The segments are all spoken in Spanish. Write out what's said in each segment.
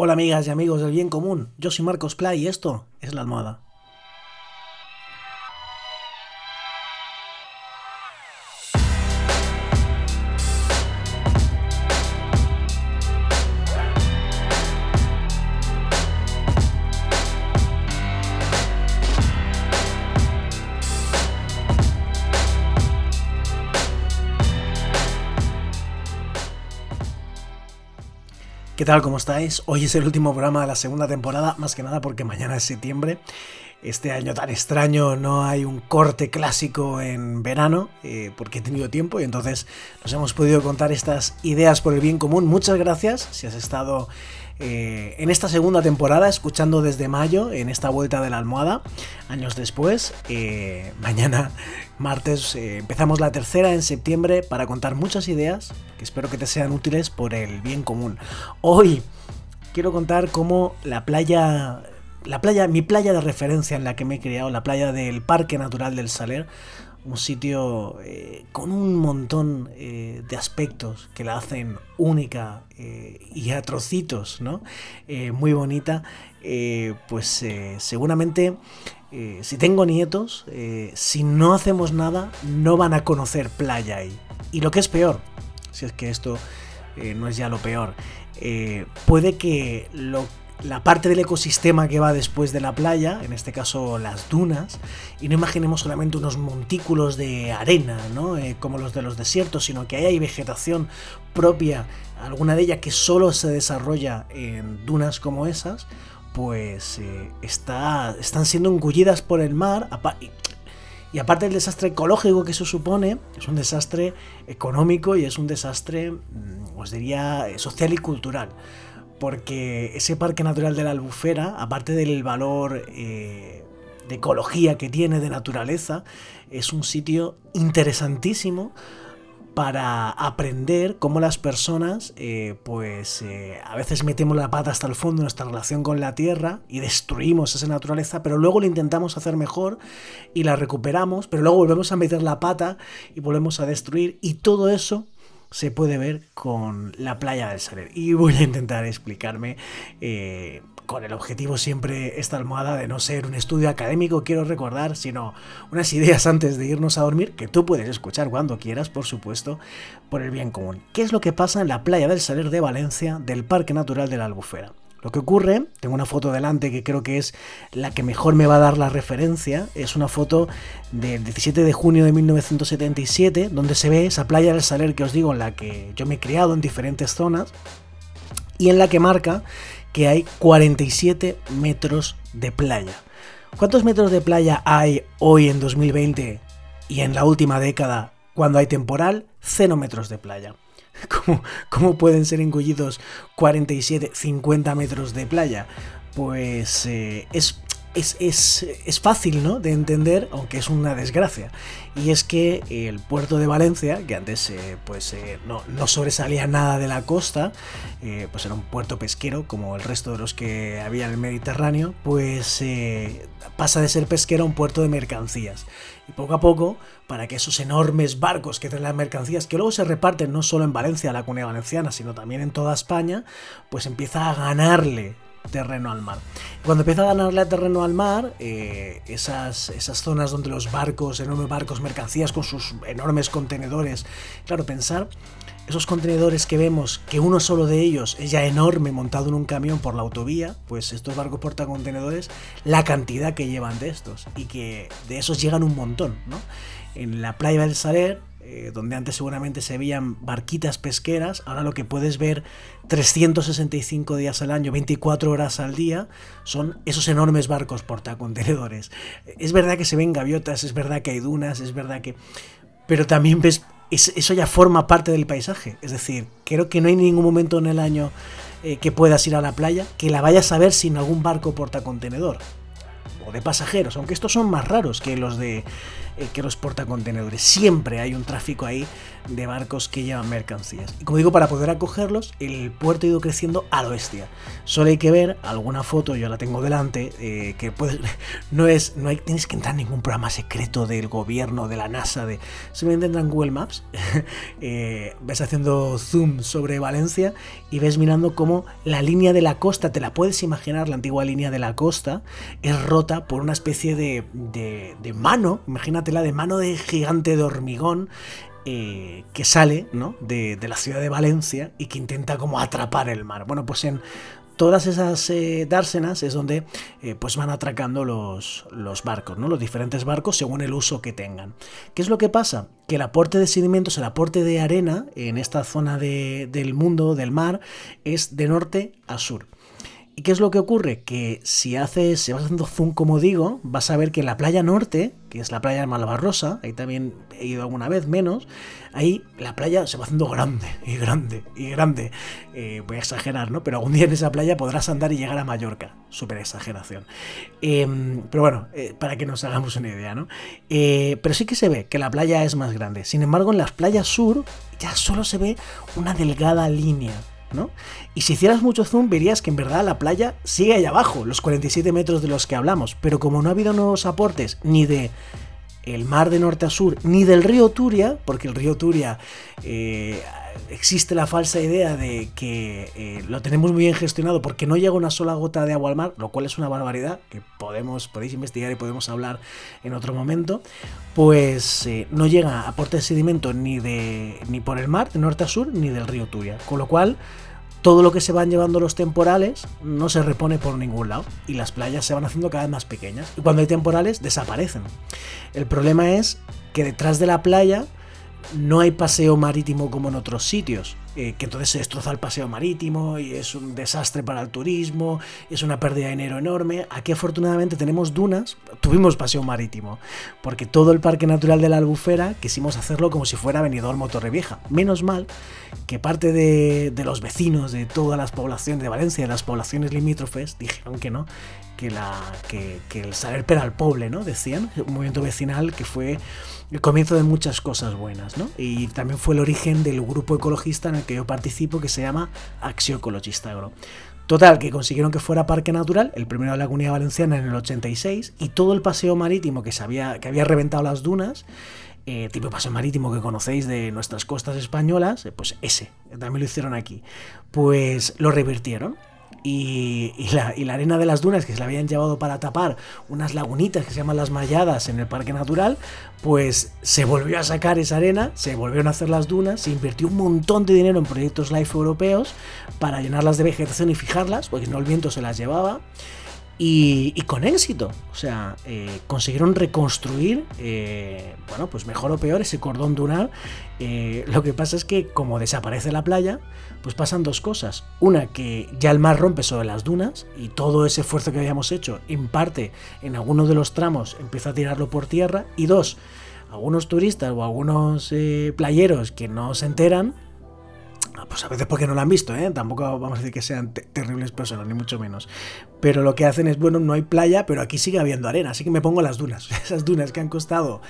Hola amigas y amigos del bien común, yo soy Marcos Play y esto es La Almohada. ¿Qué tal? ¿Cómo estáis? Hoy es el último programa de la segunda temporada, más que nada porque mañana es septiembre. Este año tan extraño no hay un corte clásico en verano, eh, porque he tenido tiempo y entonces nos hemos podido contar estas ideas por el bien común. Muchas gracias si has estado eh, en esta segunda temporada, escuchando desde mayo, en esta vuelta de la almohada, años después. Eh, mañana, martes, eh, empezamos la tercera en septiembre para contar muchas ideas que espero que te sean útiles por el bien común. Hoy quiero contar cómo la playa la playa, mi playa de referencia en la que me he criado, la playa del Parque Natural del Saler, un sitio eh, con un montón eh, de aspectos que la hacen única eh, y a trocitos, ¿no? muy bonita, pues seguramente si tengo nietos, si no hacemos nada, no van a conocer playa ahí. Y lo que es peor, si es que esto no es ya lo peor, puede que lo la parte del ecosistema que va después de la playa, en este caso las dunas, y no imaginemos solamente unos montículos de arena, ¿no? Eh, como los de los desiertos, sino que ahí hay vegetación propia, alguna de ellas que solo se desarrolla en dunas como esas, pues eh, está, están siendo engullidas por el mar. Y aparte del desastre ecológico que eso supone, es un desastre económico y es un desastre, mm, os diría, social y cultural porque ese Parque Natural de la Albufera, aparte del valor eh, de ecología que tiene, de naturaleza, es un sitio interesantísimo para aprender cómo las personas, eh, pues eh, a veces metemos la pata hasta el fondo en nuestra relación con la tierra y destruimos esa naturaleza, pero luego lo intentamos hacer mejor y la recuperamos, pero luego volvemos a meter la pata y volvemos a destruir y todo eso se puede ver con la playa del Saler. Y voy a intentar explicarme eh, con el objetivo siempre esta almohada de no ser un estudio académico, quiero recordar, sino unas ideas antes de irnos a dormir que tú puedes escuchar cuando quieras, por supuesto, por el bien común. ¿Qué es lo que pasa en la playa del Saler de Valencia del Parque Natural de la Albufera? Lo que ocurre, tengo una foto delante que creo que es la que mejor me va a dar la referencia, es una foto del 17 de junio de 1977, donde se ve esa playa del Saler que os digo, en la que yo me he criado en diferentes zonas, y en la que marca que hay 47 metros de playa. ¿Cuántos metros de playa hay hoy en 2020 y en la última década cuando hay temporal? 0 metros de playa. ¿Cómo, pueden ser engullidos 47, 50 metros de playa? Pues eh, es, es, fácil ¿no? de entender, aunque es una desgracia. Y es que el puerto de Valencia, que antes eh, pues, eh, no, no, sobresalía nada de la costa, pues era un puerto pesquero como el resto de los que había en el Mediterráneo, pues pasa de ser pesquero a un puerto de mercancías. Y poco a poco, para que esos enormes barcos que traen las mercancías, que luego se reparten no solo en Valencia, la comunidad valenciana, sino también en toda España, pues empieza a ganarle terreno al mar. Cuando empieza a ganarle terreno al mar, eh, esas, esas zonas donde los barcos, enormes barcos, mercancías con sus enormes contenedores, claro, pensar esos contenedores que vemos, que uno solo de ellos es ya enorme montado en un camión por la autovía, pues estos barcos portacontenedores, la cantidad que llevan de estos y que de esos llegan un montón, ¿no? En la playa del Saler, eh, donde antes seguramente se veían barquitas pesqueras, ahora lo que puedes ver 365 días al año, 24 horas al día, son esos enormes barcos portacontenedores. Es verdad que se ven gaviotas, es verdad que hay dunas, es verdad que... Pero también ves eso ya forma parte del paisaje. Es decir, creo que no hay ningún momento en el año eh, que puedas ir a la playa que la vayas a ver sin algún barco portacontenedor o de pasajeros, aunque estos son más raros que los de que los portacontenedores. Siempre hay un tráfico ahí de barcos que llevan mercancías. Y como digo, para poder acogerlos, el puerto ha ido creciendo a lo bestia. Solo hay que ver alguna foto, yo la tengo delante, eh, que puedes, no es, no hay, tienes que entrar en ningún programa secreto del gobierno, de la NASA, de simplemente entra en Google Maps, eh, ves haciendo zoom sobre Valencia y ves mirando cómo la línea de la costa, te la puedes imaginar, la antigua línea de la costa, es rota por una especie de, de, mano, de mano de gigante de hormigón, eh, que sale ¿no? de, la ciudad de Valencia y que intenta como atrapar el mar. Bueno, pues en todas esas eh, dársenas es donde eh, pues van atracando los, los, barcos, ¿no? los diferentes barcos según el uso que tengan. ¿Qué es lo que pasa? Que el aporte de sedimentos, el aporte de arena en esta zona del mundo, del mar, es de norte a sur. ¿Y qué es lo que ocurre? Que si haces, si vas haciendo zoom como digo, vas a ver que la playa norte, que es la playa de Malvarrosa, ahí también he ido alguna vez menos, ahí la playa se va haciendo grande y grande y grande. Eh, voy a exagerar, ¿no? Pero algún día en esa playa podrás andar y llegar a Mallorca. Súper exageración. Em, pero bueno, eh, para que nos hagamos una idea, ¿no? Eh, pero sí que se ve que la playa es más grande. Sin embargo, en las playas sur ya solo se ve una delgada línea y si hicieras mucho zoom verías que en verdad la playa sigue ahí abajo, los 47 metros de los que hablamos, pero como no ha habido nuevos aportes ni de el mar de norte a sur, ni del río Turia, porque el río Turia eh, existe la falsa idea de que eh, lo tenemos muy bien gestionado porque no llega una sola gota de agua al mar, lo cual es una barbaridad que podemos, podéis investigar y podemos hablar en otro momento, pues eh, no llega aporte de sedimento ni, de, ni por el mar, de norte a sur, ni del río Turia, con lo cual todo lo que se van llevando los temporales no se repone por ningún lado y las playas se van haciendo cada vez más pequeñas y cuando hay temporales desaparecen. El problema es que detrás de la playa no hay paseo marítimo como en otros sitios, eh, que entonces se destroza el paseo marítimo y es un desastre para el turismo, es una pérdida de dinero enorme. Aquí afortunadamente tenemos dunas, tuvimos paseo marítimo, porque todo el Parque Natural de la Albufera quisimos hacerlo como si fuera Benidorm Torrevieja. Menos mal que parte de, los vecinos de todas las poblaciones de Valencia, de las poblaciones limítrofes, dijeron que no, que, el saber per al poble, ¿no? Decían, un movimiento vecinal que fue el comienzo de muchas cosas buenas, ¿no? Y también fue el origen del grupo ecologista en el que yo participo que se llama Acción Ecologista Agro. Total, que consiguieron que fuera parque natural, el primero de la Comunidad Valenciana en el 86, y todo el paseo marítimo que, se había, que había reventado las dunas, eh, tipo paseo marítimo que conocéis de nuestras costas españolas, eh, pues ese, también lo hicieron aquí. Pues lo revirtieron y, la, arena de las dunas que se la habían llevado para tapar unas lagunitas que se llaman las Malladas en el Parque Natural, pues se volvió a sacar esa arena, se volvieron a hacer las dunas, se invirtió un montón de dinero en proyectos LIFE europeos para llenarlas de vegetación y fijarlas, porque no el viento se las llevaba. Y, con éxito. O sea, eh, consiguieron reconstruir, eh, bueno, pues mejor o peor, ese cordón dunar. Eh, lo que pasa es que como desaparece la playa, pues pasan dos cosas. Una, que ya el mar rompe sobre las dunas y todo ese esfuerzo que habíamos hecho, en parte, en algunos de los tramos, empieza a tirarlo por tierra. Y dos, algunos turistas o algunos playeros que no se enteran, pues a veces porque no lo han visto, ¿eh? Tampoco vamos a decir que sean terribles personas, ni mucho menos. Pero lo que hacen es, bueno, no hay playa, pero aquí sigue habiendo arena, así que me pongo las dunas. Esas dunas que han costado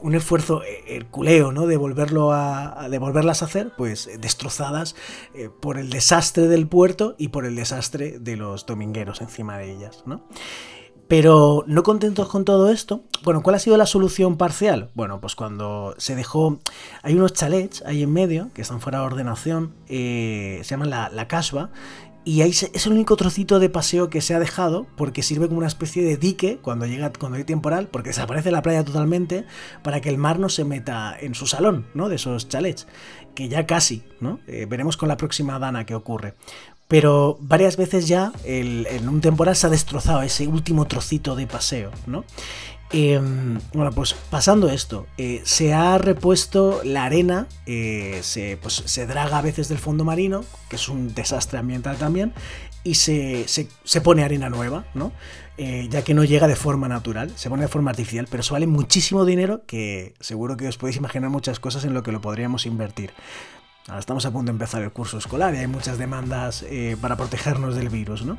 un esfuerzo herculeo, ¿no? De, a, de volverlas a hacer, pues destrozadas eh, por el desastre del puerto y por el desastre de los domingueros encima de ellas, ¿no? Pero no contentos con todo esto, bueno, ¿cuál ha sido la solución parcial? Bueno, pues cuando se dejó, hay unos chalets ahí en medio que están fuera de ordenación, eh, se llaman la, la casba, y ahí es el único trocito de paseo que se ha dejado porque sirve como una especie de dique cuando llega cuando hay temporal, porque desaparece la playa totalmente para que el mar no se meta en su salón, ¿no? De esos chalets, que ya casi, ¿no? Eh, veremos con la próxima dana qué ocurre pero varias veces ya en un temporal se ha destrozado ese último trocito de paseo, ¿no? Em, bueno, pues pasando esto, eh, se ha repuesto la arena, eh, se, pues, se draga a veces del fondo marino, que es un desastre ambiental también, y se, se, pone arena nueva, ¿no? Eh, ya que no llega de forma natural, se pone de forma artificial, pero eso vale muchísimo dinero que seguro que os podéis imaginar muchas cosas en lo que lo podríamos invertir. Ahora estamos a punto de empezar el curso escolar y hay muchas demandas eh, para protegernos del virus, ¿no?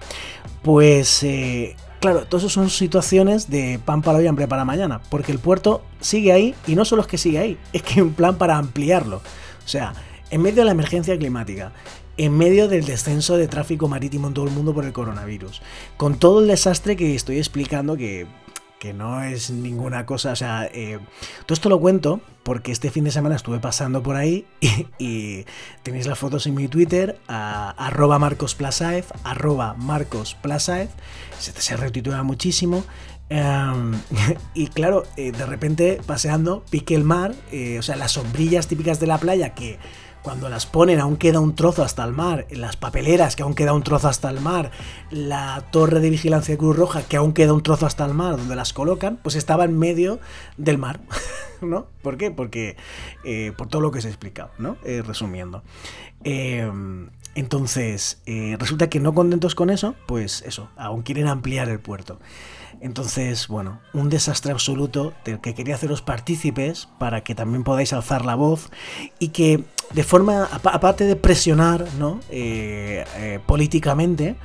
Pues eh, Claro, todas eso son situaciones de pan para hoy, hambre para mañana, porque el puerto sigue ahí y no solo es que sigue ahí, es que hay un plan para ampliarlo. O sea, en medio de la emergencia climática, en medio del descenso de tráfico marítimo en todo el mundo por el coronavirus, con todo el desastre que estoy explicando que que no es ninguna cosa, o sea, eh, todo esto lo cuento porque este fin de semana estuve pasando por ahí y, tenéis las fotos en mi Twitter, arroba marcosplasaev, arroba marcosplasaev, se, se retitula muchísimo. Em, y claro, eh, de repente paseando, pique el mar, eh, o sea, las sombrillas típicas de la playa que cuando las ponen aún queda un trozo hasta el mar, las papeleras que aún queda un trozo hasta el mar, la torre de vigilancia de Cruz Roja que aún queda un trozo hasta el mar, donde las colocan, pues estaba en medio del mar, ¿no? ¿Por qué? Porque eh, por todo lo que os he explicado, ¿no? Eh, resumiendo. Em, entonces, eh, resulta que no contentos con eso, pues eso, aún quieren ampliar el puerto. Entonces, bueno, un desastre absoluto del que quería haceros partícipes para que también podáis alzar la voz y que de forma, aparte de presionar ¿no? Eh, eh, políticamente,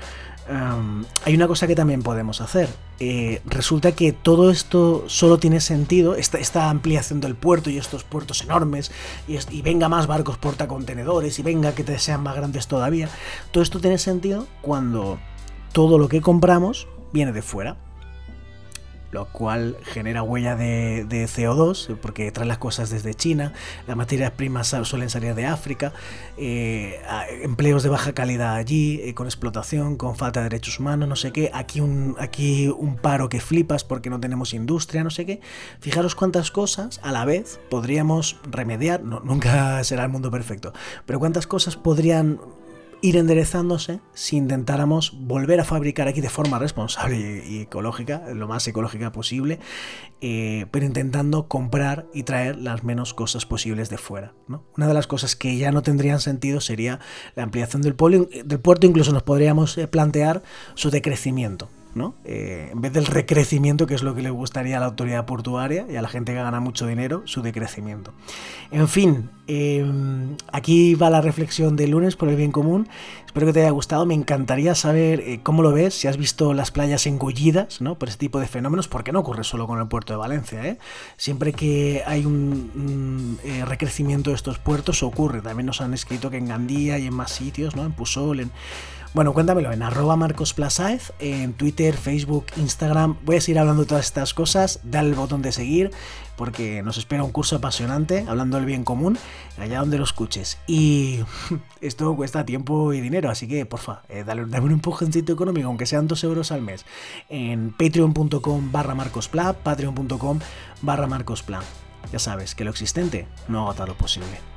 em, hay una cosa que también podemos hacer. Eh, resulta que todo esto solo tiene sentido, esta, esta, ampliación del puerto y estos puertos enormes, y, y venga más barcos portacontenedores, y venga que te sean más grandes todavía, todo esto tiene sentido cuando todo lo que compramos viene de fuera lo cual genera huella de, CO2, porque trae las cosas desde China, las materias primas suelen salir de África, eh, empleos de baja calidad allí, eh, con explotación, con falta de derechos humanos, no sé qué, aquí un, aquí un paro que flipas porque no tenemos industria, no sé qué. Fijaros cuántas cosas a la vez podríamos remediar, nunca será el mundo perfecto, pero cuántas cosas podrían ir enderezándose si intentáramos volver a fabricar aquí de forma responsable y, ecológica, lo más ecológica posible, eh, pero intentando comprar y traer las menos cosas posibles de fuera. Una de las cosas que ya no tendrían sentido sería la ampliación del, del puerto, incluso nos podríamos eh, plantear su decrecimiento. ¿No? Eh, en vez del recrecimiento, que es lo que le gustaría a la autoridad portuaria y a la gente que gana mucho dinero, su decrecimiento. En fin, em, aquí va la reflexión del lunes por el bien común. Espero que te haya gustado. Me encantaría saber eh, cómo lo ves, si has visto las playas engullidas ¿no? por este tipo de fenómenos, porque no ocurre solo con el puerto de Valencia. ¿eh? Siempre que hay un, recrecimiento de estos puertos ocurre. También nos han escrito que en Gandía y en más sitios, ¿no? en Pusol, en bueno, cuéntamelo en arroba marcosplasaez, en Twitter, Facebook, Instagram. Voy a seguir hablando de todas estas cosas. Dale el botón de seguir porque nos espera un curso apasionante hablando del bien común allá donde lo escuches. Y esto cuesta tiempo y dinero, así que porfa, eh, dale, dame un empujoncito económico, aunque sean 2 euros al mes, en patreon.com barra marcospla, patreon.com barra. Ya sabes que lo existente no agota lo posible.